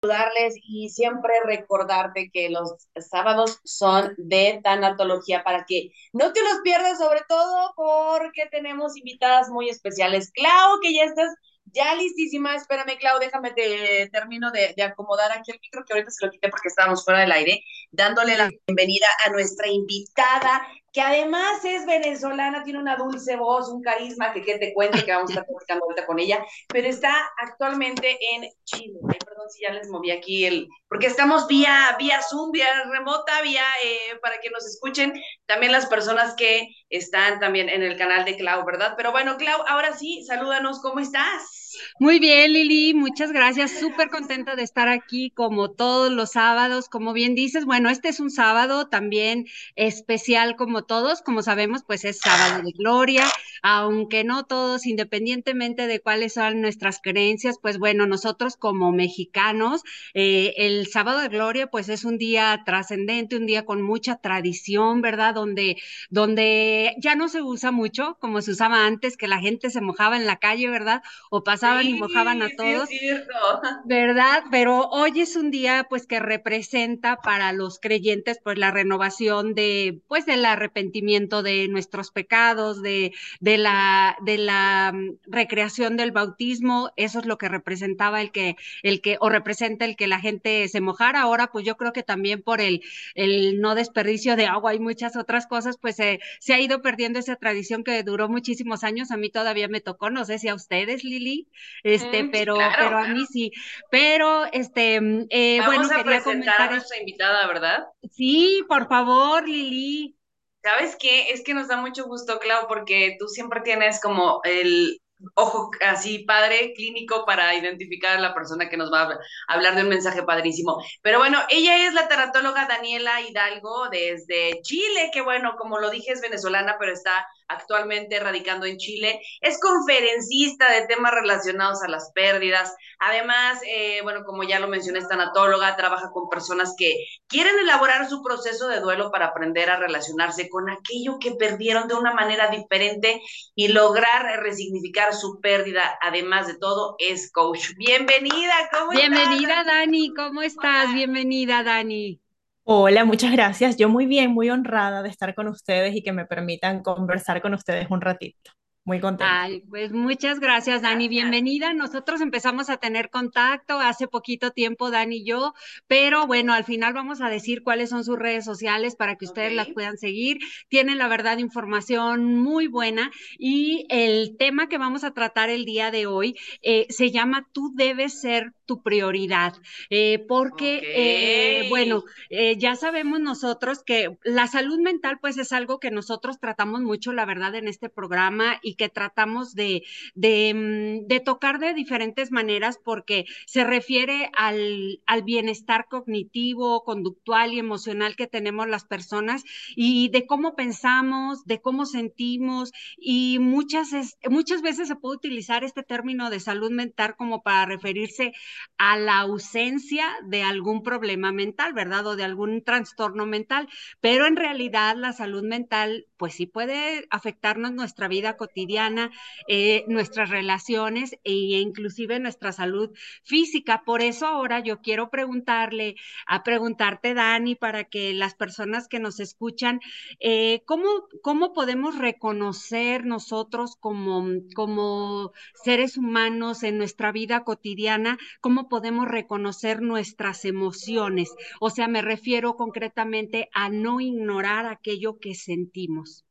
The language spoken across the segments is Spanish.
saludarles y siempre recordarte que los sábados son de tanatología para que no te los pierdas, sobre todo porque tenemos invitadas muy especiales. Clau, que ya estás ya listísima, espérame, Clau, déjame te termino de, de, acomodar aquí el micro, que ahorita se lo quité porque estábamos fuera del aire, dándole la bienvenida a nuestra invitada, que además es venezolana, tiene una dulce voz, un carisma, que, que te cuente, que vamos a estar platicando ahorita con ella, pero está actualmente en Chile. Perdón si ya les moví aquí el, porque estamos vía, vía Zoom, vía remota, vía, eh, para que nos escuchen también las personas que están también en el canal de Clau, ¿verdad? Pero bueno, Clau, ahora sí, salúdanos, ¿cómo estás? Muy bien, Lili, muchas gracias. Súper contenta de estar aquí como todos los sábados. Como bien dices, bueno, este es un sábado también especial como todos. Como sabemos, pues es sábado de gloria, aunque no todos, independientemente de cuáles son nuestras creencias, pues bueno, nosotros como mexicanos, eh, el sábado de gloria, pues es un día trascendente, un día con mucha tradición, ¿verdad? Donde, donde ya no se usa mucho como se usaba antes, que la gente se mojaba en la calle, ¿verdad? O pasaban sí, y mojaban a todos, sí, es ¿verdad? Pero hoy es un día pues que representa para los creyentes pues la renovación de pues del arrepentimiento de nuestros pecados, de, de la de la mm, recreación del bautismo, eso es lo que representaba el que el que o representa el que la gente se mojara. Ahora pues yo creo que también por el el no desperdicio de agua y muchas otras cosas pues se, se ha ido perdiendo esa tradición que duró muchísimos años. A mí todavía me tocó, no sé si a ustedes, Lili, este, mm, pero, claro, pero a mí sí. Pero, este, eh, Vamos bueno, a quería presentar comentar. a nuestra invitada, ¿verdad? Sí, por favor, Lili. ¿Sabes qué? Es que nos da mucho gusto, Clau, porque tú siempre tienes como el ojo así padre, clínico, para identificar a la persona que nos va a hablar de un mensaje padrísimo. Pero bueno, ella es la tanatóloga Daniela Hidalgo desde Chile, que bueno, como lo dije, es venezolana, pero está actualmente radicando en Chile. Es conferencista de temas relacionados a las pérdidas. Además, eh, bueno, como ya lo mencioné, es tanatóloga, trabaja con personas que quieren elaborar su proceso de duelo para aprender a relacionarse con aquello que perdieron de una manera diferente y lograr resignificar su pérdida. Además de todo, es coach. Bienvenida, ¿cómo Bienvenida, estás? Dani, ¿cómo estás? Bienvenida, Dani. Hola, muchas gracias. Yo muy bien, muy honrada de estar con ustedes y que me permitan conversar con ustedes un ratito. Muy contenta. Ay, pues muchas gracias, Dani. Bienvenida. Nosotros empezamos a tener contacto hace poquito tiempo, Dani y yo, pero bueno, al final vamos a decir cuáles son sus redes sociales para que ustedes las puedan seguir. Tienen, la verdad, información muy buena y el tema que vamos a tratar el día de hoy eh, se llama Tú debes ser tu prioridad, eh, porque, eh, bueno, eh, ya sabemos nosotros que la salud mental, pues es algo que nosotros tratamos mucho, la verdad, en este programa y que tratamos de, de, mm, de tocar de diferentes maneras porque se refiere al, al bienestar cognitivo, conductual y emocional que tenemos las personas y de cómo pensamos, de cómo sentimos y muchas, es- muchas veces se puede utilizar este término de salud mental como para referirse a la ausencia de algún problema mental, ¿verdad? O de algún trastorno mental, pero en realidad la salud mental, pues sí puede afectarnos nuestra vida cotidiana, eh, nuestras relaciones e inclusive nuestra salud física. Por eso ahora yo quiero preguntarle, a preguntarte, Dani, para que las personas que nos escuchan, eh, ¿cómo, ¿cómo podemos reconocer nosotros como, como seres humanos en nuestra vida cotidiana, cómo podemos reconocer nuestras emociones? O sea, me refiero concretamente a no ignorar aquello que sentimos.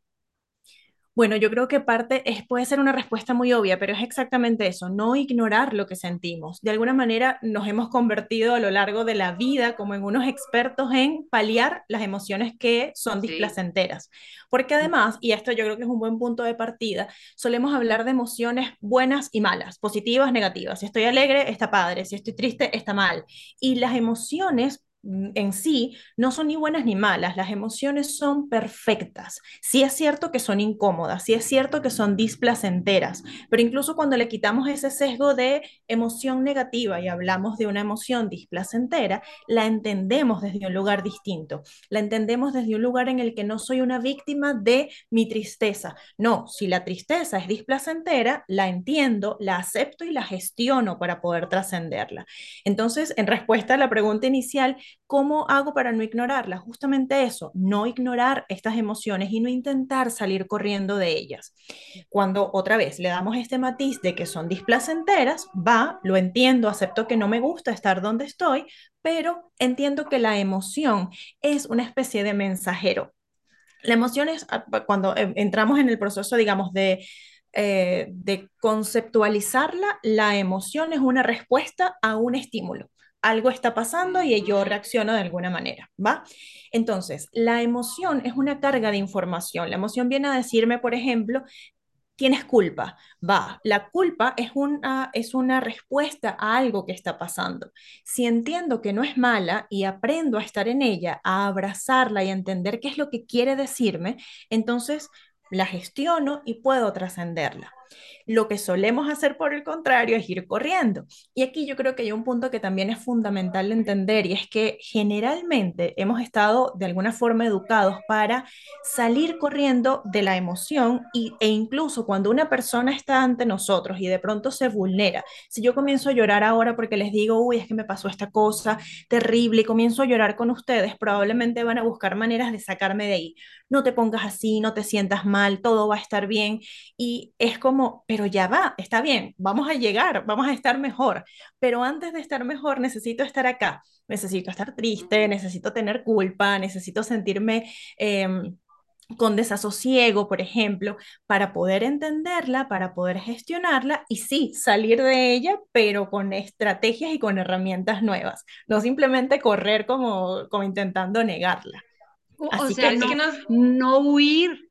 Bueno, yo creo que parte es, puede ser una respuesta muy obvia, pero es exactamente eso, no ignorar lo que sentimos. De alguna manera nos hemos convertido a lo largo de la vida como en unos expertos en paliar las emociones que son Sí. displacenteras. Porque además, y esto yo creo que es un buen punto de partida, solemos hablar de emociones buenas y malas, positivas, negativas. Si estoy alegre, está padre, si estoy triste, está mal. Y las emociones mm, en sí no son ni buenas ni malas, las emociones son perfectas. Sí es cierto que son incómodas, sí es cierto que son displacenteras, pero incluso cuando le quitamos ese sesgo de emoción negativa y hablamos de una emoción displacentera, la entendemos desde un lugar distinto, la entendemos desde un lugar en el que no soy una víctima de mi tristeza. No, si la tristeza es displacentera, la entiendo, la acepto y la gestiono para poder trascenderla. Entonces, en respuesta a la pregunta inicial, ¿cómo hago para no ignorarla? Justamente eso, no ignorar estas emociones y no intentar salir corriendo de ellas. Cuando otra vez le damos este matiz de que son displacenteras, va, lo entiendo, acepto que no me gusta estar donde estoy, pero entiendo que la emoción es una especie de mensajero. La emoción es ah, cuando eh, entramos en el proceso, digamos, de eh, de conceptualizarla, la emoción es una respuesta a un estímulo. Algo está pasando y yo reacciono de alguna manera, ¿va? Entonces, la emoción es una carga de información. La emoción viene a decirme, por ejemplo, tienes culpa. Va, la culpa es una, es una respuesta a algo que está pasando. Si entiendo que no es mala y aprendo a estar en ella, a abrazarla y a entender qué es lo que quiere decirme, entonces la gestiono y puedo trascenderla. Lo que solemos hacer por el contrario es ir corriendo. Y aquí yo creo que hay un punto que también es fundamental de entender y es que generalmente hemos estado de alguna forma educados para salir corriendo de la emoción y, e incluso cuando una persona está ante nosotros y de pronto se vulnera. Si yo comienzo a llorar ahora porque les digo, uy, es que me pasó esta cosa terrible y comienzo a llorar con ustedes, probablemente van a buscar maneras de sacarme de ahí. No te pongas así, no te sientas mal, todo va a estar bien. Y es como, pero ya va, está bien, vamos a llegar, vamos a estar mejor, pero antes de estar mejor necesito estar acá, necesito estar triste, necesito tener culpa, necesito sentirme... Em, con desasosiego, por ejemplo, para poder entenderla, para poder gestionarla y sí, salir de ella, pero con estrategias y con herramientas nuevas, no simplemente correr como, como intentando negarla. Así que, no, no huir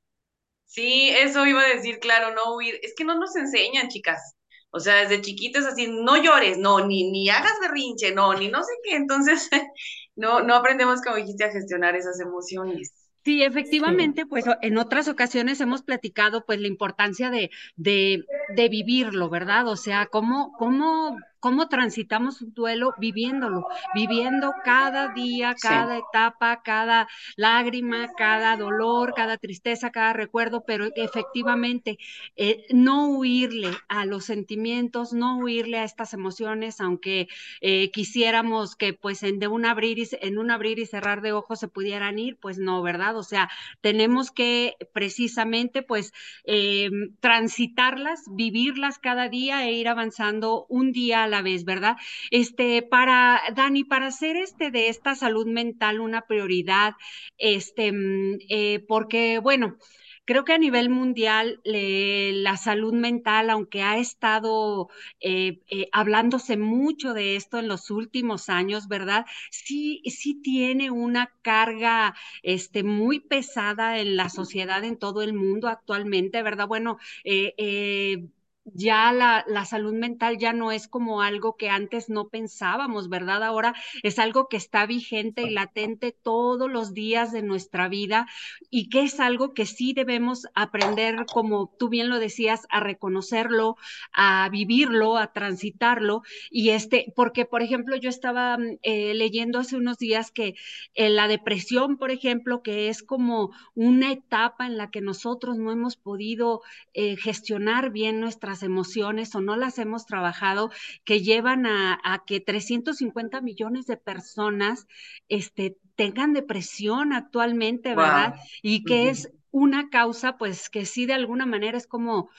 Sí, eso iba a decir, claro, no huir. Es que no nos enseñan, chicas. O sea, desde chiquitos así, no llores, no, ni, ni hagas berrinche, no, ni no sé qué. Entonces, no, no aprendemos, como dijiste, a gestionar esas emociones. Sí, efectivamente, pues en otras ocasiones hemos platicado pues la importancia de, de, de vivirlo, ¿verdad? O sea, cómo, cómo cómo transitamos un duelo viviéndolo, viviendo cada día, cada etapa, cada lágrima, cada dolor, cada tristeza, cada recuerdo, pero efectivamente eh, no huirle a los sentimientos, no huirle a estas emociones, aunque eh, quisiéramos que pues en, de un abrir y, en un abrir y cerrar de ojos se pudieran ir, pues no, ¿verdad? O sea, tenemos que precisamente pues eh, transitarlas, vivirlas cada día e ir avanzando un día a la vez, ¿verdad? Este, para, Dani, para hacer este de esta salud mental una prioridad, este, mm, eh, porque, bueno, Creo que a nivel mundial la salud mental, aunque ha estado eh, eh, hablándose mucho de esto en los últimos años, ¿verdad? Sí, sí tiene una carga este, muy pesada en la sociedad, en todo el mundo actualmente, ¿verdad? Bueno, eh, ya la, la, salud mental ya no es como algo que antes no pensábamos, ¿verdad? Ahora es algo que está vigente y latente todos los días de nuestra vida y que es algo que sí debemos aprender, como tú bien lo decías, a reconocerlo, a vivirlo, a transitarlo. Y este, porque, por ejemplo, yo estaba eh, leyendo hace unos días que eh, la depresión, por ejemplo, que es como una etapa en la que nosotros no hemos podido eh, gestionar bien nuestras emociones o no las hemos trabajado, que llevan a, que 350 millones de personas este, tengan depresión actualmente, ¿verdad? Y que es una causa, pues, que sí de alguna manera es como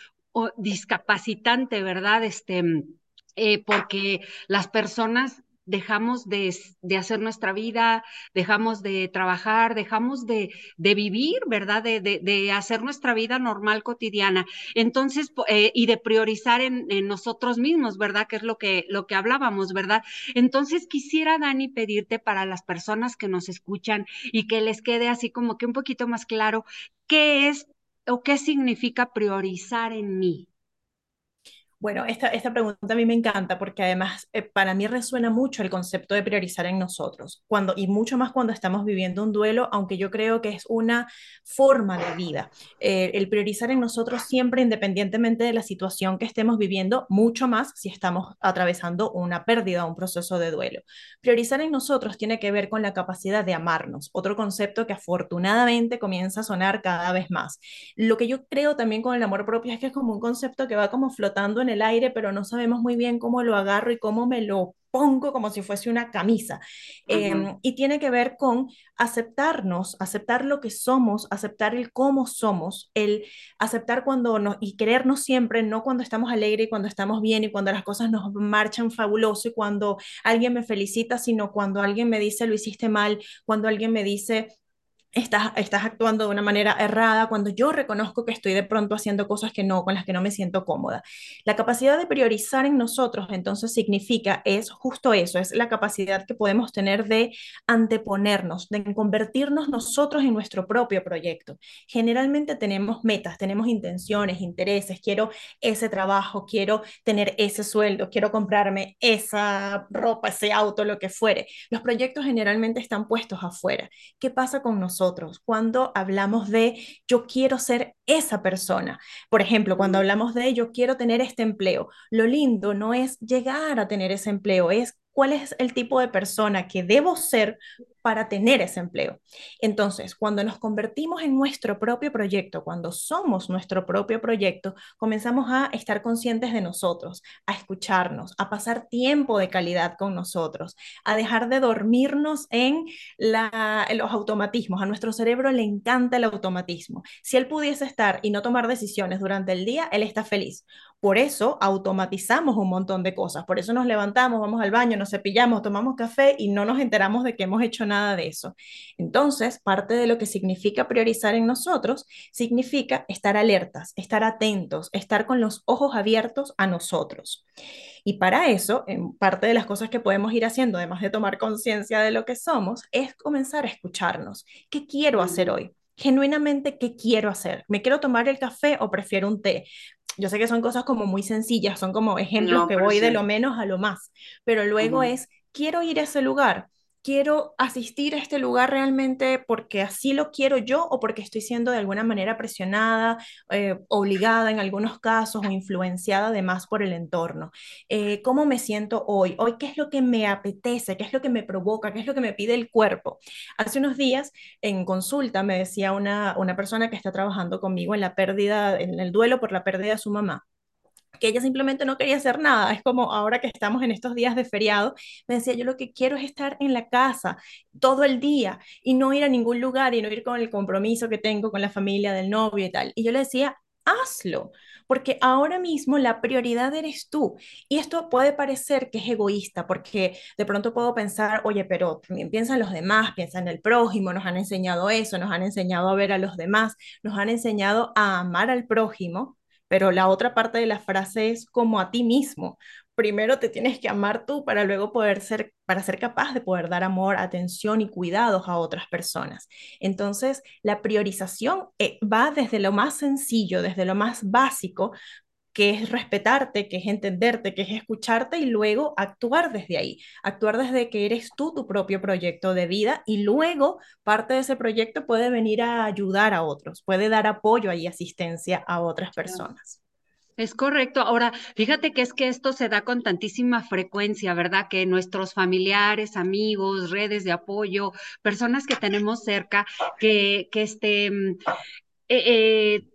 discapacitante, ¿verdad? Este, eh, porque las personas dejamos de, hacer nuestra vida, dejamos de trabajar, dejamos de, vivir, ¿verdad? De, hacer nuestra vida normal cotidiana. Entonces, eh, y de priorizar en, nosotros mismos, ¿verdad? Que es lo que, lo que hablábamos, ¿verdad? Entonces, quisiera, Dani, pedirte para las personas que nos escuchan y que les quede así como que un poquito más claro, ¿qué es o qué significa priorizar en mí? Bueno, esta, esta pregunta a mí me encanta porque además eh, para mí resuena mucho el concepto de priorizar en nosotros, cuando, y mucho más cuando estamos viviendo un duelo, aunque yo creo que es una forma de vida. Eh, el priorizar en nosotros siempre, independientemente de la situación que estemos viviendo, mucho más si estamos atravesando una pérdida o un proceso de duelo. Priorizar en nosotros tiene que ver con la capacidad de amarnos, otro concepto que afortunadamente comienza a sonar cada vez más. Lo que yo creo también con el amor propio es que es como un concepto que va como flotando el aire, pero no sabemos muy bien cómo lo agarro y cómo me lo pongo como si fuese una camisa. Em, y tiene que ver con aceptarnos, aceptar lo que somos, aceptar el cómo somos, el aceptar cuando nos, y querernos siempre, no cuando estamos alegres y cuando estamos bien y cuando las cosas nos marchan fabuloso y cuando alguien me felicita, sino cuando alguien me dice lo hiciste mal, cuando alguien me dice estás, actuando de una manera errada, cuando yo reconozco que estoy de pronto haciendo cosas que no, con las que no me siento cómoda. La capacidad de priorizar en nosotros entonces significa, es justo eso, es la capacidad que podemos tener de anteponernos, de convertirnos nosotros en nuestro propio proyecto. Generalmente tenemos metas, tenemos intenciones, intereses, quiero ese trabajo, quiero tener ese sueldo, quiero comprarme esa ropa, ese auto, lo que fuere. Los proyectos generalmente están puestos afuera. ¿Qué pasa con nosotros? Cuando hablamos de yo quiero ser esa persona. Por ejemplo, cuando hablamos de yo quiero tener este empleo, lo lindo no es llegar a tener ese empleo, es cuál es el tipo de persona que debo ser para tener ese empleo. Entonces, cuando nos convertimos en nuestro propio proyecto, cuando somos nuestro propio proyecto, comenzamos a estar conscientes de nosotros, a escucharnos, a pasar tiempo de calidad con nosotros, a dejar de dormirnos en, en los automatismos. A nuestro cerebro le encanta el automatismo. Si él pudiese estar y no tomar decisiones durante el día, él está feliz. Por eso automatizamos un montón de cosas. Por eso nos levantamos, vamos al baño, nos cepillamos, tomamos café y no nos enteramos de que hemos hecho nada de eso. Entonces, parte de lo que significa priorizar en nosotros significa estar alertas, estar atentos, estar con los ojos abiertos a nosotros. Y para eso, parte de las cosas que podemos ir haciendo, además de tomar conciencia de lo que somos, es comenzar a escucharnos. ¿Qué quiero hacer hoy? genuinamente qué quiero hacer. ¿Me quiero tomar el café o prefiero un té? Yo sé que son cosas como muy sencillas, son como ejemplos que voy de lo menos a lo más, pero luego es, quiero ir a ese lugar quiero asistir a este lugar realmente porque así lo quiero yo o porque estoy siendo de alguna manera presionada, eh, obligada en algunos casos o influenciada además por el entorno. Eh, ¿Cómo me siento hoy? Hoy, ¿qué es lo que me apetece? ¿Qué es lo que me provoca? ¿Qué es lo que me pide el cuerpo? Hace unos días en consulta me decía una, una persona que está trabajando conmigo en la pérdida, en el duelo por la pérdida de su mamá que ella simplemente no quería hacer nada. Es como ahora que estamos en estos días de feriado, me decía, yo lo que quiero es estar en la casa todo el día y no ir a ningún lugar y no ir con el compromiso que tengo con la familia del novio y tal. Y yo le decía, hazlo, porque ahora mismo la prioridad eres tú. Y esto puede parecer que es egoísta, porque de pronto puedo pensar, oye, pero también piensan los demás, piensan en el prójimo, nos han enseñado eso, nos han enseñado a ver a los demás, nos han enseñado a amar al prójimo, pero la otra parte de la frase es como a ti mismo. Primero te tienes que amar tú para luego poder ser, para ser capaz de poder dar amor, atención y cuidados a otras personas. Entonces, la priorización eh, va desde lo más sencillo, desde lo más básico, que es respetarte, que es entenderte, que es escucharte y luego actuar desde ahí, actuar desde que eres tú tu propio proyecto de vida y luego parte de ese proyecto puede venir a ayudar a otros, puede dar apoyo y asistencia a otras personas. Es correcto. Ahora, fíjate que es que esto se da con tantísima frecuencia, ¿verdad? Que nuestros familiares, amigos, redes de apoyo, personas que tenemos cerca, que, que este, mm, eh, eh,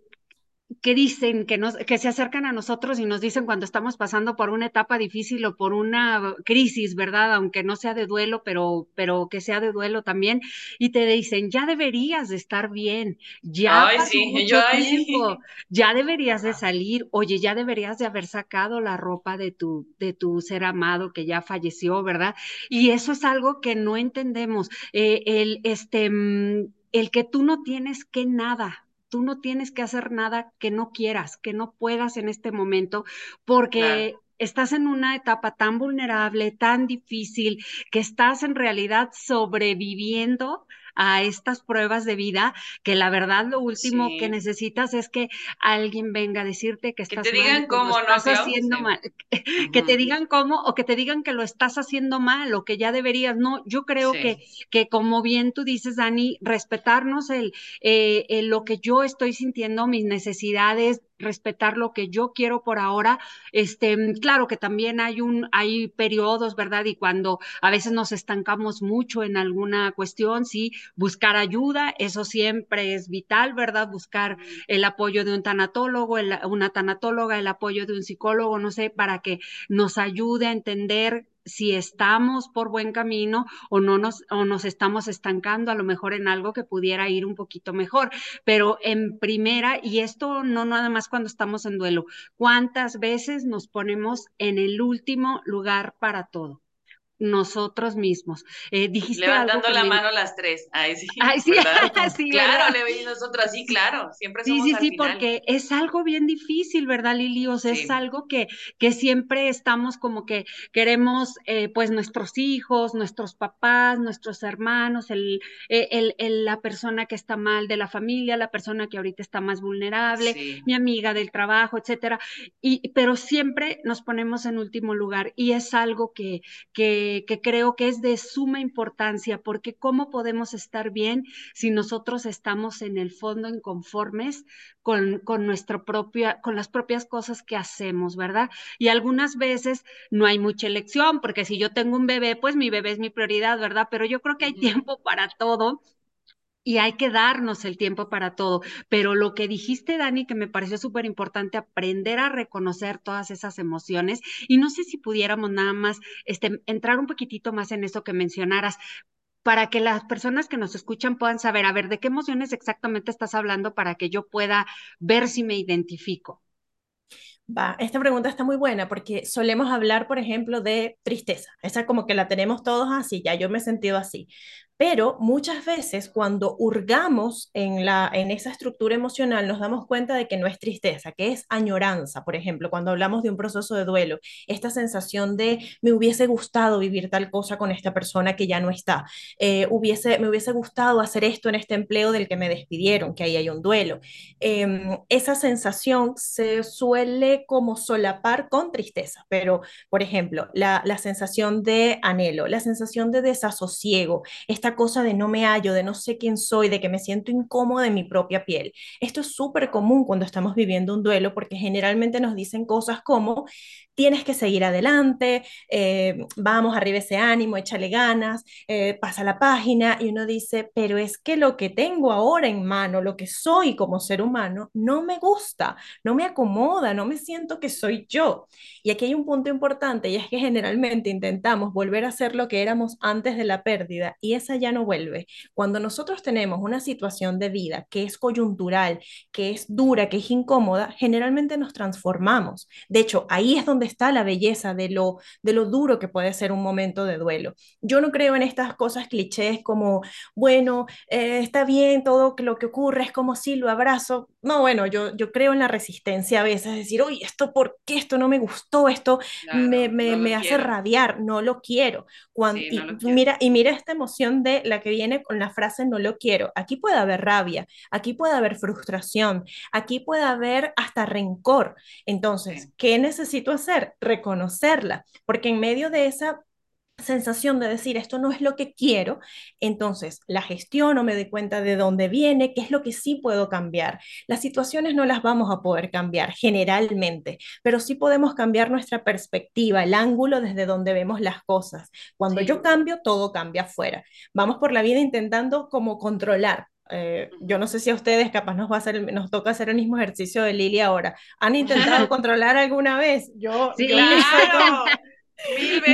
que dicen, que, nos, que se acercan a nosotros y nos dicen cuando estamos pasando por una etapa difícil o por una crisis, ¿verdad? Aunque no sea de duelo, pero, pero que sea de duelo también, y te dicen, ya deberías de estar bien, ya ay, sí, yo, tiempo, ya deberías de salir, oye, ya deberías de haber sacado la ropa de tu, de tu ser amado que ya falleció, ¿verdad? Y eso es algo que no entendemos, eh, el, este, mm, el que tú no tienes que nada, tú no tienes que hacer nada que no quieras, que no puedas en este momento, porque estás en una etapa tan vulnerable, tan difícil, que estás en realidad sobreviviendo a estas pruebas de vida, que la verdad lo último que necesitas es que alguien venga a decirte que estás que te digan cómo, no, estás haciendo mal, que te digan cómo o que te digan que lo estás haciendo mal o que ya deberías. No, yo creo que, que como bien tú dices, Dani, respetarnos el, eh, el, lo que yo estoy sintiendo, mis necesidades, respetar lo que yo quiero por ahora. Este, claro que también hay un, hay periodos, ¿verdad? Y cuando a veces nos estancamos mucho en alguna cuestión, sí, buscar ayuda, eso siempre es vital, ¿verdad? Buscar el apoyo de un tanatólogo, una tanatóloga, el apoyo de un psicólogo, no sé, para que nos ayude a entender si estamos por buen camino o no nos, o nos estamos estancando a lo mejor en algo que pudiera ir un poquito mejor. Pero en primera, y esto no nada más cuando estamos en duelo, ¿cuántas veces nos ponemos en el último lugar para todo? Nosotros mismos. Eh, dijiste Levantando la mano las tres. Ay, sí. Ay, sí, sí Claro, le nosotros sí, claro. Siempre somos Sí, sí, sí, porque es algo bien difícil, ¿verdad, Lili? O sea, es algo que, que siempre estamos como que queremos, eh, pues, nuestros hijos, nuestros papás, nuestros hermanos, el, eh, el, el, la persona que está mal de la familia, la persona que ahorita está más vulnerable, mi amiga del trabajo, etcétera. Y, pero siempre nos ponemos en último lugar y es algo que, que que, creo que es de suma importancia, porque ¿cómo podemos estar bien si nosotros estamos en el fondo inconformes con, con, nuestra propia, con las propias cosas que hacemos, ¿verdad? Y algunas veces no hay mucha elección, porque si yo tengo un bebé, pues mi bebé es mi prioridad, ¿verdad? Pero yo creo que hay tiempo para todo y hay que darnos el tiempo para todo. Pero lo que dijiste, Dani, que me pareció súper importante, aprender a reconocer todas esas emociones. Y no sé si pudiéramos nada más este, entrar un poquitito más en eso que mencionaras para que las personas que nos escuchan puedan saber, a ver, de qué emociones exactamente estás hablando para que yo pueda ver si me identifico. Va, esta pregunta está muy buena porque solemos hablar, por ejemplo, de tristeza. Esa como que la tenemos todos así, ya yo me he sentido así. Pero muchas veces cuando hurgamos en, la, en esa estructura emocional nos damos cuenta de que no es tristeza, que es añoranza, por ejemplo, cuando hablamos de un proceso de duelo, esta sensación de me hubiese gustado vivir tal cosa con esta persona que ya no está, eh, hubiese, me hubiese gustado hacer esto en este empleo del que me despidieron, que ahí hay un duelo. Em, esa sensación se suele como solapar con tristeza, pero, por ejemplo, la, la sensación de anhelo, la sensación de desasosiego, esta cosa de no me hallo, de no sé quién soy, de que me siento incómoda en mi propia piel. Esto es súper común cuando estamos viviendo un duelo porque generalmente nos dicen cosas como tienes que seguir adelante, eh, vamos arriba ese ánimo, échale ganas, eh, pasa la página y uno dice, pero es que lo que tengo ahora en mano, lo que soy como ser humano, no me gusta, no me acomoda, no me siento que soy yo. Y aquí hay un punto importante y es que generalmente intentamos volver a ser lo que éramos antes de la pérdida y esa ya no vuelve. Cuando nosotros tenemos una situación de vida que es coyuntural, que es dura, que es incómoda, generalmente nos transformamos. De hecho, ahí es donde está la belleza de lo, de lo duro que puede ser un momento de duelo. Yo no creo en estas cosas clichés como, bueno, eh, está bien todo lo que ocurre, es como si lo abrazo. No, bueno, yo, yo creo en la resistencia a veces, decir, oye, ¿esto por qué? Esto no me gustó, esto me, me, me hace rabiar, no lo quiero. Cuando, y, Mira, y mira esta emoción de la que viene con la frase no lo quiero. Aquí puede haber rabia, aquí puede haber frustración, aquí puede haber hasta rencor. Entonces, ¿qué necesito hacer? reconocerla, porque en medio de esa sensación de decir esto no es lo que quiero, entonces la gestiono, me doy cuenta de dónde viene, qué es lo que sí puedo cambiar. Las situaciones no las vamos a poder cambiar generalmente, pero sí podemos cambiar nuestra perspectiva, el ángulo desde donde vemos las cosas. Cuando yo cambio, todo cambia afuera. Vamos por la vida intentando como controlar, eh, yo no sé si a ustedes capaz nos va a hacer, nos toca hacer el mismo ejercicio de Lili ahora. ¿Han intentado controlar alguna vez? Yo, sí, claro.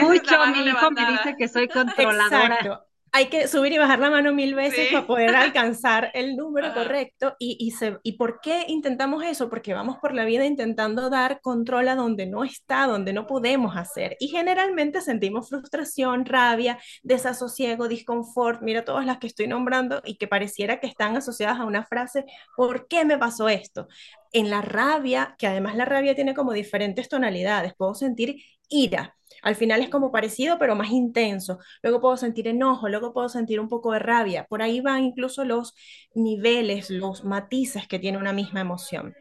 Mucho, mi hijo me dice que soy controladora. Exacto hay que subir y bajar la mano mil veces para poder alcanzar el número correcto. Y, y, ¿Y por qué intentamos eso? Porque vamos por la vida intentando dar control a donde no está, donde no podemos hacer. Y generalmente sentimos frustración, rabia, desasosiego, disconfort. Mira todas las que estoy nombrando y que pareciera que están asociadas a una frase, ¿por qué me pasó esto? En la rabia, que además la rabia tiene como diferentes tonalidades, puedo sentir ira Al final es como parecido, pero más intenso. Luego puedo sentir enojo, luego puedo sentir un poco de rabia. Por ahí van incluso los niveles, los matices que tiene una misma emoción.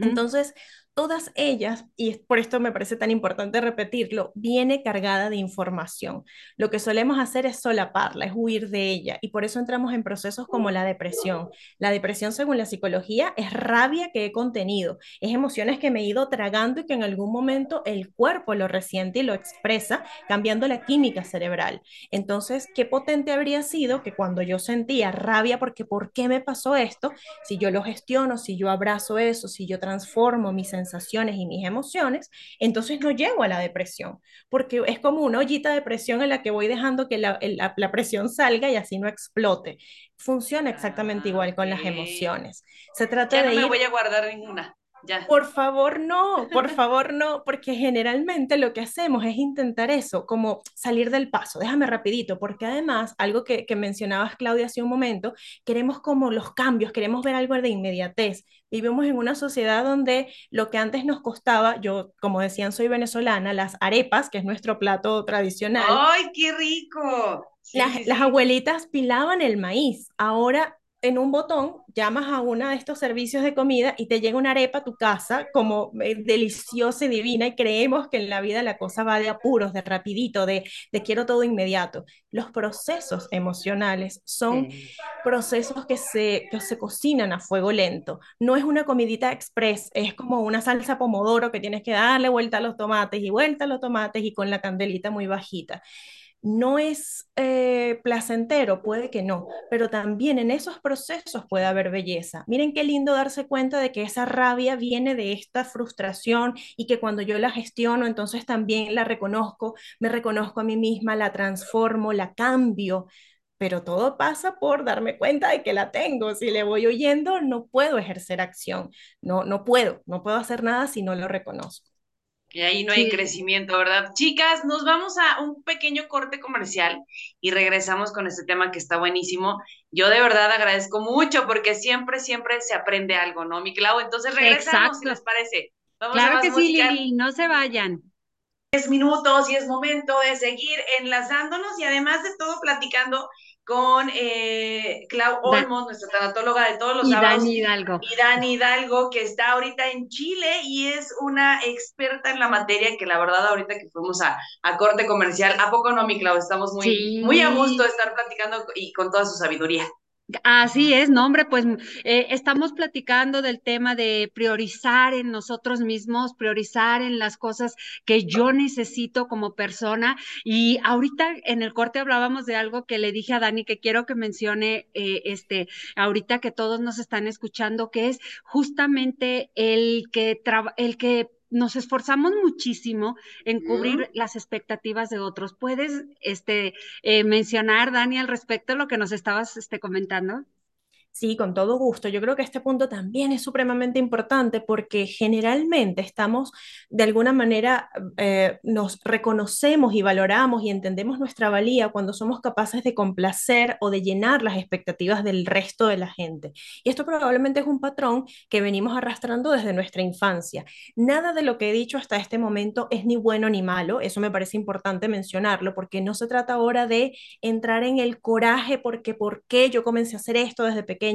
Entonces, todas ellas, y por esto me parece tan importante repetirlo, viene cargada de información. Lo que solemos hacer es solaparla, es huir de ella, y por eso entramos en procesos como la depresión. La depresión, según la psicología, es rabia que he contenido, es emociones que me he ido tragando y que en algún momento el cuerpo lo resiente y lo expresa, cambiando la química cerebral. Entonces, qué potente habría sido que cuando yo sentía rabia porque ¿por qué me pasó esto? Si yo lo gestiono, si yo abrazo eso, si yo transformo mi sensación, sensaciones y mis emociones, entonces no llego a la depresión, porque es como una ollita de presión en la que voy dejando que la, la, presión salga y así no explote. Funciona exactamente igual con las emociones. Se trata ya no de me voy a guardar ninguna. Ya. Por favor, no, por favor, no, porque generalmente lo que hacemos es intentar eso, como salir del paso. Déjame rapidito, porque además, algo que, que mencionabas, Claudia, hace un momento, queremos como los cambios, queremos ver algo de inmediatez. Vivimos en una sociedad donde lo que antes nos costaba, yo, como decían, soy venezolana, las arepas, que es nuestro plato tradicional. ¡Ay, qué rico! las, las abuelitas pilaban el maíz. Ahora en un botón llamas a uno de estos servicios de comida y te llega una arepa a tu casa como eh, deliciosa y divina y creemos que en la vida la cosa va de apuros, de rapidito, de, de quiero todo inmediato. Los procesos emocionales son procesos que se, que se cocinan a fuego lento. No es una comidita express, es como una salsa pomodoro que tienes que darle vuelta a los tomates y vuelta a los tomates y con la candelita muy bajita no es eh, placentero, puede que no, pero también en esos procesos puede haber belleza. Miren qué lindo darse cuenta de que esa rabia viene de esta frustración y que cuando yo la gestiono, entonces también la reconozco, me reconozco a mí misma, la transformo, la cambio. Pero todo pasa por darme cuenta de que la tengo. Si le voy oyendo, no puedo ejercer acción. No, no puedo, no puedo hacer nada si no lo reconozco. Y ahí no hay crecimiento, ¿verdad? Chicas, nos vamos a un pequeño corte comercial y regresamos con este tema que está buenísimo. Yo de verdad agradezco mucho porque siempre, siempre se aprende algo, ¿no, mi Clau? Entonces regresamos, si les parece. claro que sí, Lili, no se vayan. Es minutos y es momento de seguir enlazándonos y además de todo platicando con eh, Clau Olmos, nuestra tanatóloga de todos los y Dani Hidalgo. Y Dani Hidalgo, que está ahorita en Chile y es una experta en la materia, que la verdad ahorita que fuimos a, a corte comercial, ¿a poco no, mi Clau? Estamos muy, muy a gusto de estar platicando y con toda su sabiduría. Así es, no, hombre, pues eh, estamos platicando del tema de priorizar en nosotros mismos, priorizar en las cosas que yo necesito como persona. Y ahorita en el corte hablábamos de algo que le dije a Dani que quiero que mencione, eh, este, ahorita que todos nos están escuchando, que es justamente el que, el que nos esforzamos muchísimo en cubrir las expectativas de otros. ¿Puedes este, eh, mencionar, Dani, al respecto de lo que nos estabas este, comentando? Sí, con todo gusto. Yo creo que este punto también es supremamente importante porque generalmente estamos, de alguna manera, eh, nos reconocemos y valoramos y entendemos nuestra valía cuando somos capaces de complacer o de llenar las expectativas del resto de la gente. Y esto probablemente es un patrón que venimos arrastrando desde nuestra infancia. Nada de lo que he dicho hasta este momento es ni bueno ni malo. Eso me parece importante mencionarlo porque no se trata ahora de entrar en el coraje porque por qué yo comencé a hacer esto desde pequeño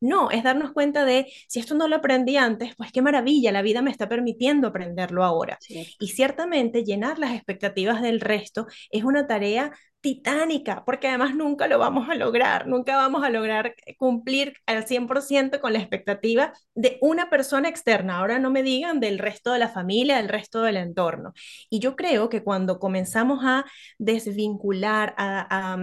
no, es darnos cuenta de, si esto no lo aprendí antes, pues qué maravilla, la vida me está permitiendo aprenderlo ahora. Y ciertamente llenar las expectativas del resto es una tarea titánica, porque además nunca lo vamos a lograr, nunca vamos a lograr cumplir al 100% con la expectativa de una persona externa. Ahora no me digan del resto de la familia, del resto del entorno. Y yo creo que cuando comenzamos a desvincular, a a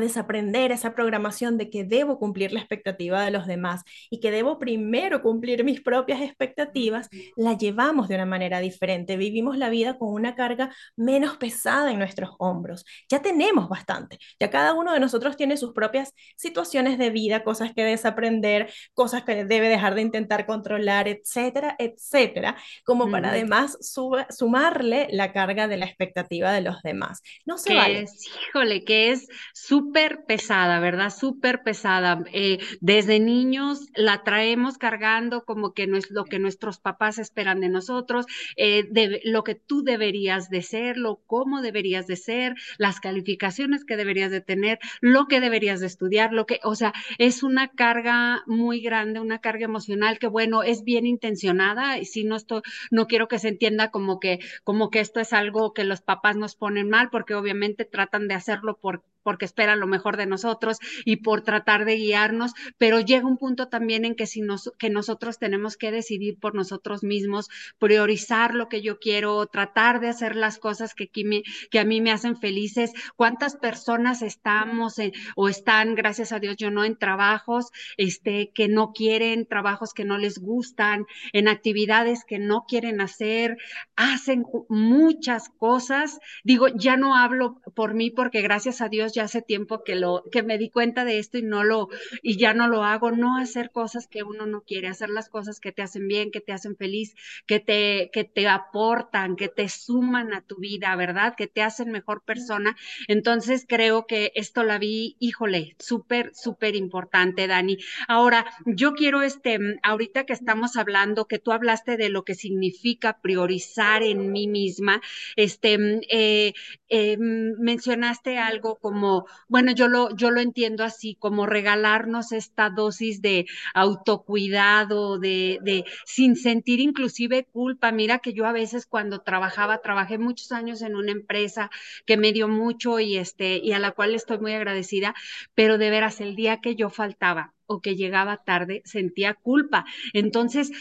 desaprender esa programación de que debo cumplir la expectativa de los demás y que debo primero cumplir mis propias expectativas, la llevamos de una manera diferente. Vivimos la vida con una carga menos pesada en nuestros hombros. Ya tenemos bastante. Ya cada uno de nosotros tiene sus propias situaciones de vida, cosas que desaprender, cosas que debe dejar de intentar controlar, etcétera, etcétera, como para además sumarle la carga de la expectativa de los demás. No se vale. híjole, que es súper súper pesada, ¿verdad? Súper pesada. Eh, desde niños la traemos cargando como que no es lo que nuestros papás esperan de nosotros, eh, lo que tú deberías de ser, lo cómo deberías de ser, las calificaciones que deberías de tener, lo que deberías de estudiar, lo que, o sea, es una carga muy grande, una carga emocional que, bueno, es bien intencionada y si no esto, no quiero que se entienda como que, como que esto es algo que los papás nos ponen mal, porque obviamente tratan de hacerlo por porque esperan lo mejor de nosotros y por tratar de guiarnos, pero llega un punto también en que, si nos, que nosotros tenemos que decidir por nosotros mismos, priorizar lo que yo quiero, tratar de hacer las cosas que, que a mí me hacen felices. ¿Cuántas personas estamos o están, gracias a Dios, yo no en trabajos este, que no quieren, trabajos que no les gustan, en actividades que no quieren hacer, hacen muchas cosas? Digo, ya no hablo por mí porque gracias a Dios ya hace tiempo que lo que me di cuenta de esto y no lo y ya no lo hago, no hacer cosas que uno no quiere, hacer las cosas que te hacen bien, que te hacen feliz, que te que te aportan, que te suman a tu vida, ¿verdad? Que te hacen mejor persona. Entonces creo que esto la vi, híjole, súper súper importante, Dani. Ahora, yo quiero este ahorita que estamos hablando que tú hablaste de lo que significa priorizar en mí misma, este eh, eh, mencionaste algo como bueno, yo lo, yo lo entiendo así, como regalarnos esta dosis de autocuidado, de, de sin sentir inclusive culpa. Mira que yo a veces cuando trabajaba, trabajé muchos años en una empresa que me dio mucho y este, y a la cual estoy muy agradecida, pero de veras, el día que yo faltaba o que llegaba tarde, sentía culpa. Entonces,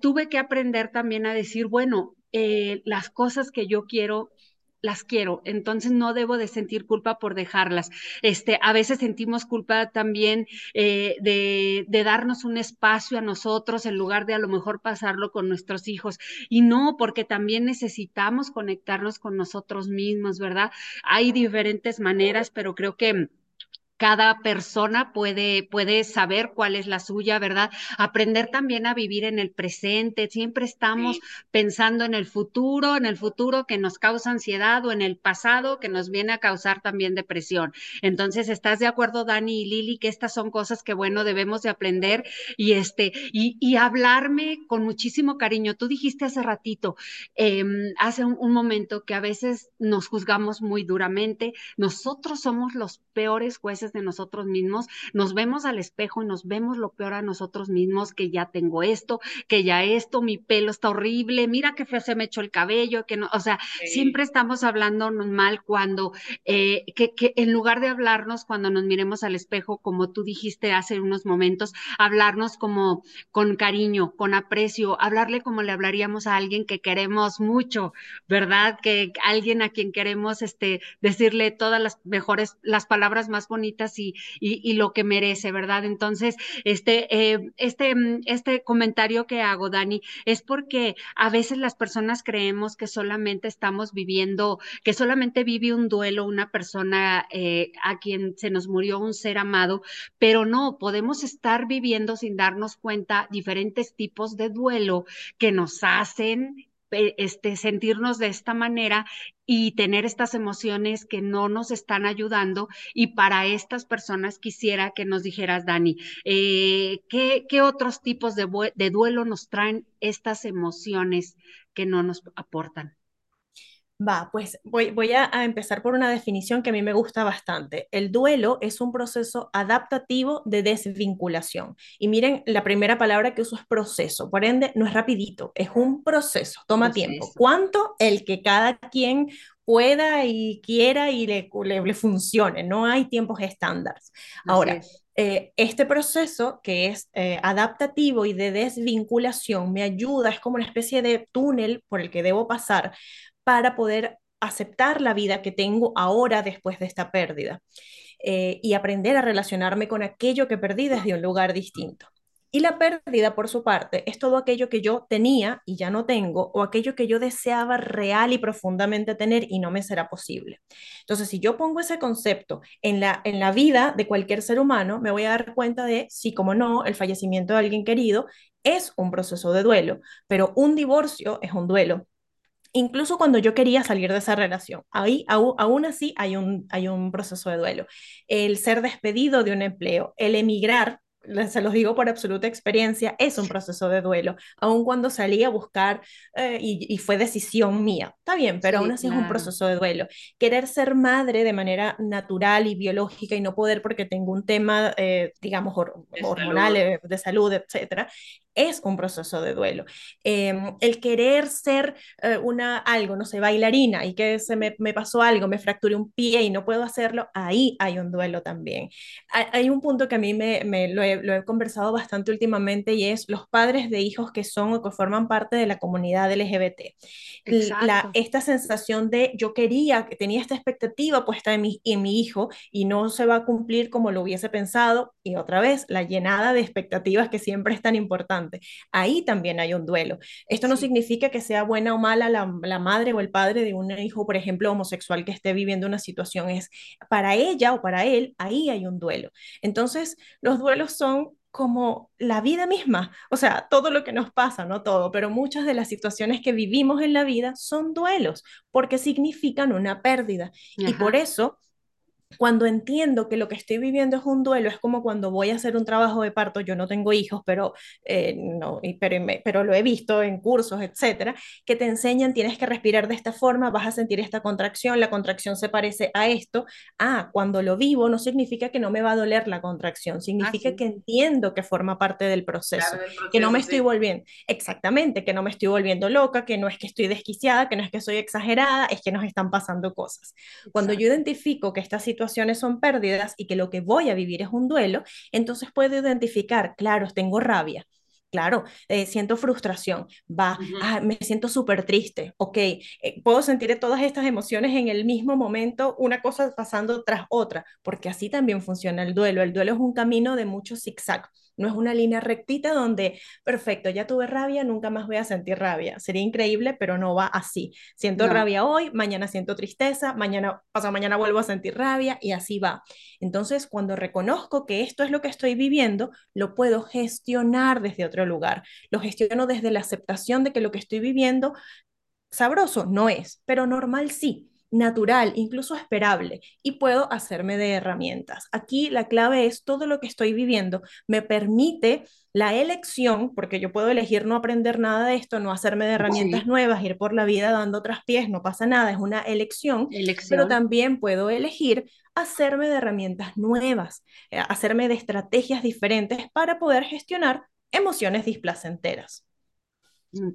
tuve que aprender también a decir, bueno, eh, las cosas que yo quiero las quiero, entonces no debo de sentir culpa por dejarlas. Este, a veces sentimos culpa también eh, de, de, darnos un espacio a nosotros en lugar de a lo mejor pasarlo con nuestros hijos. Y no, porque también necesitamos conectarnos con nosotros mismos, ¿verdad? Hay diferentes maneras, pero creo que cada persona puede, puede saber cuál es la suya, ¿verdad? Aprender también a vivir en el presente. Siempre estamos pensando en el futuro, en el futuro que nos causa ansiedad o en el pasado que nos viene a causar también depresión. Entonces, ¿estás de acuerdo, Dani y Lili, que estas son cosas que, bueno, debemos de aprender y este, y, y hablarme con muchísimo cariño? Tú dijiste hace ratito, eh, hace un, un momento, que a veces nos juzgamos muy duramente. Nosotros somos los peores jueces de nosotros mismos, nos vemos al espejo y nos vemos lo peor a nosotros mismos, que ya tengo esto, que ya esto, mi pelo está horrible, mira que se me echó el cabello, que no, o sea, siempre estamos hablándonos mal cuando, eh, que, que en lugar de hablarnos cuando nos miremos al espejo, como tú dijiste hace unos momentos, hablarnos como con cariño, con aprecio, hablarle como le hablaríamos a alguien que queremos mucho, ¿verdad? Que alguien a quien queremos este, decirle todas las mejores, las palabras más bonitas y, lo que merece, ¿verdad? Entonces, este, eh, este, este comentario que hago, Dani, es porque a veces las personas creemos que solamente estamos viviendo, que solamente vive un duelo una persona eh, a quien se nos murió un ser amado, pero no, podemos estar viviendo sin darnos cuenta diferentes tipos de duelo que nos hacen este, sentirnos de esta manera y tener estas emociones que no nos están ayudando. Y para estas personas quisiera que nos dijeras, Dani, eh, ¿qué, ¿qué, otros tipos de, de duelo nos traen estas emociones que no nos aportan? Va, pues voy, voy a, empezar por una definición que a mí me gusta bastante. El duelo es un proceso adaptativo de desvinculación. Y miren, la primera palabra que uso es proceso. Por ende, no es rapidito, es un proceso, toma tiempo. ¿Cuánto? El que cada quien pueda y quiera y le, le, funcione. No hay tiempos estándares. Ahora, eh, este proceso que es eh, adaptativo y de desvinculación me ayuda, es como una especie de túnel por el que debo pasar para poder aceptar la vida que tengo ahora después de esta pérdida eh, y aprender a relacionarme con aquello que perdí desde un lugar distinto. Y la pérdida, por su parte, es todo aquello que yo tenía y ya no tengo, o aquello que yo deseaba real y profundamente tener y no me será posible. Entonces, si yo pongo ese concepto en la, en la vida de cualquier ser humano, me voy a dar cuenta de, sí, como no, el fallecimiento de alguien querido es un proceso de duelo, pero un divorcio es un duelo, incluso cuando yo quería salir de esa relación. Ahí, aún, aún así, hay un, hay un proceso de duelo. El ser despedido de un empleo, el emigrar, se los digo por absoluta experiencia, es un proceso de duelo, aun cuando salí a buscar eh, y, fue decisión mía. Está bien, pero aún así es un proceso de duelo. Querer ser madre de manera natural y biológica y no poder porque tengo un tema, eh, digamos, hormonal, eh, de salud, etcétera, es un proceso de duelo. Em, el querer ser eh, una, algo, no sé, bailarina y que se me, pasó algo, me fracturé un pie y no puedo hacerlo, ahí hay un duelo también. Hay, un punto que a mí me, lo, he, conversado bastante últimamente y es los padres de hijos que son o que forman parte de la comunidad LGBT. La, esta sensación de yo quería, que tenía esta expectativa puesta en mi, en mi hijo y no se va a cumplir como lo hubiese pensado y otra vez la llenada de expectativas que siempre es tan importante Ahí también hay un duelo. Esto no significa que sea buena o mala la, madre o el padre de un hijo, por ejemplo, homosexual que esté viviendo una situación. Es para ella o para él, ahí hay un duelo. Entonces, los duelos son como la vida misma, o sea, todo lo que nos pasa, no todo, pero muchas de las situaciones que vivimos en la vida son duelos, porque significan una pérdida. Y por eso cuando entiendo que lo que estoy viviendo es un duelo, es como cuando voy a hacer un trabajo de parto, yo no tengo hijos, pero, eh, no, pero, pero lo he visto en cursos, etcétera, que te enseñan, tienes que respirar de esta forma, vas a sentir esta contracción, la contracción se parece a esto. Ah, cuando lo vivo no significa que no me va a doler la contracción, significa ah, que entiendo que forma parte del proceso, que no me estoy volviendo, exactamente, que no me estoy volviendo loca, que no es que estoy desquiciada, que no es que soy exagerada, es que nos están pasando cosas. Cuando yo identifico que esta situación situaciones son pérdidas y que lo que voy a vivir es un duelo, entonces puedo identificar, claro, tengo rabia, Claro, eh, siento frustración, va, ah, me siento súper triste, ok, eh, puedo sentir todas estas emociones en el mismo momento, una cosa pasando tras otra, porque así también funciona el duelo. El duelo es un camino de mucho zigzag. No es una línea rectita donde, perfecto, ya tuve rabia, nunca más voy a sentir rabia. Sería increíble, pero no va así. Siento rabia hoy, mañana siento tristeza, mañana, pasado mañana vuelvo a sentir rabia y así va. Entonces, cuando reconozco que esto es lo que estoy viviendo, lo puedo gestionar desde otro lugar. Lo gestiono desde la aceptación de que lo que estoy viviendo sabroso no es, pero normal sí natural, incluso esperable, y puedo hacerme de herramientas. Aquí la clave es todo lo que estoy viviendo me permite la elección, porque yo puedo elegir no aprender nada de esto, no hacerme de herramientas nuevas, ir por la vida dando pies no pasa nada, es una elección, pero también puedo elegir hacerme de herramientas nuevas, eh, hacerme de estrategias diferentes para poder gestionar emociones displacenteras.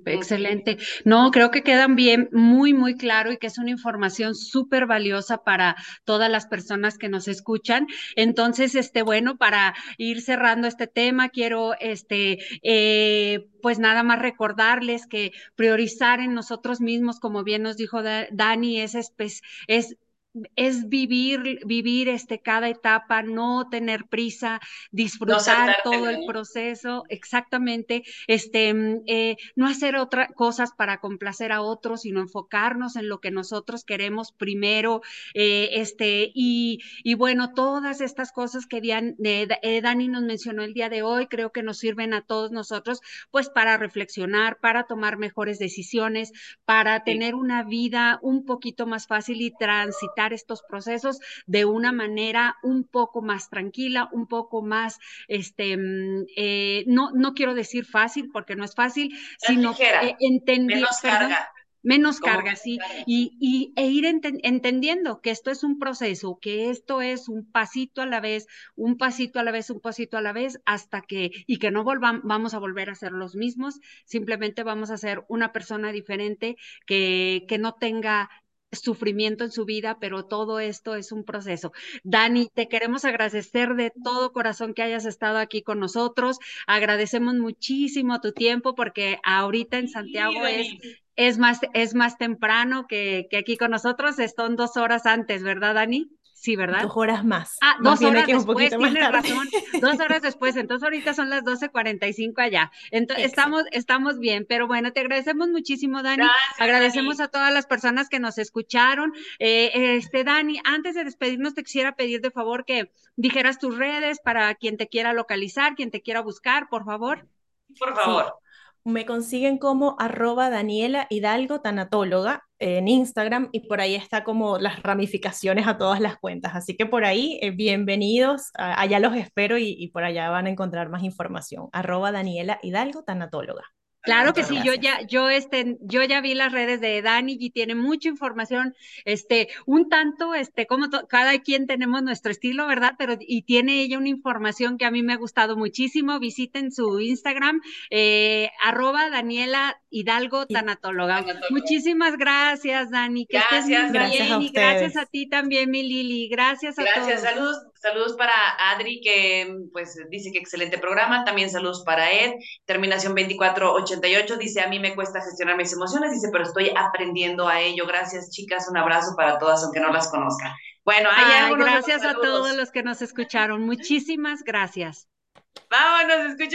Excelente. No, creo que quedan bien, muy, muy claro y que es una información súper valiosa para todas las personas que nos escuchan. Entonces, este, bueno, para ir cerrando este tema, quiero, este, eh, pues nada más recordarles que priorizar en nosotros mismos, como bien nos dijo Dani, es, es es vivir, vivir este, cada etapa, no tener prisa, disfrutar todo el proceso, exactamente, este, eh, no hacer otras cosas para complacer a otros, sino enfocarnos en lo que nosotros queremos primero, eh, este, y, y, bueno, todas estas cosas que eh, Dani nos mencionó el día de hoy, creo que nos sirven a todos nosotros, pues para reflexionar, para tomar mejores decisiones, para tener una vida un poquito más fácil y transitar estos procesos de una manera un poco más tranquila, un poco más, este, mm, eh, no, no quiero decir fácil porque no es fácil, sino eh, menos carga. Menos carga, sí, y, y, e ir entendiendo que esto es un proceso, que esto es un pasito a la vez, un pasito a la vez, un pasito a la vez, hasta que, y que no volvamos, vamos a volver a ser los mismos, simplemente vamos a ser una persona diferente que, que no tenga sufrimiento en su vida, pero todo esto es un proceso. Dani, te queremos agradecer de todo corazón que hayas estado aquí con nosotros. Agradecemos muchísimo tu tiempo porque ahorita en Santiago es, es, más, es más temprano que, que aquí con nosotros, son dos horas antes, ¿verdad, Dani? Sí, ¿verdad? Dos horas más. Ah, dos horas después, tienes razón. Dos horas después, entonces ahorita son las 12.45 allá. Entonces estamos, estamos bien, pero bueno, te agradecemos muchísimo, Dani. Agradecemos a todas las personas que nos escucharon. Eh, este, Dani, antes de despedirnos, te quisiera pedir de favor que dijeras tus redes para quien te quiera localizar, quien te quiera buscar, por favor. Por favor. Me consiguen como arroba Daniela Hidalgo Tanatóloga en Instagram y por ahí está como las ramificaciones a todas las cuentas. Así que por ahí, eh, bienvenidos, allá los espero y, y por allá van a encontrar más información. Arroba Daniela Hidalgo Tanatóloga. Claro que sí, yo ya, yo este, yo ya vi las redes de Dani y tiene mucha información, este, un tanto, este, como cada quien tenemos nuestro estilo, ¿verdad? Pero, y tiene ella una información que a mí me ha gustado muchísimo. Visiten su Instagram, eh, arroba Daniela Hidalgo Tanatóloga. Muchísimas gracias, Dani. Que gracias, bien y gracias a ti también, mi Lili. Gracias a todos. Gracias, saludos, saludos para Adri, que pues dice que excelente programa. También saludos para Ed, terminación 2480 dice, a mí me cuesta gestionar mis emociones, dice, pero estoy aprendiendo a ello. Gracias, chicas, un abrazo para todas, aunque no las conozcan. Bueno, hay gracias a todos los que nos escucharon. Muchísimas gracias. Vámonos, escucha.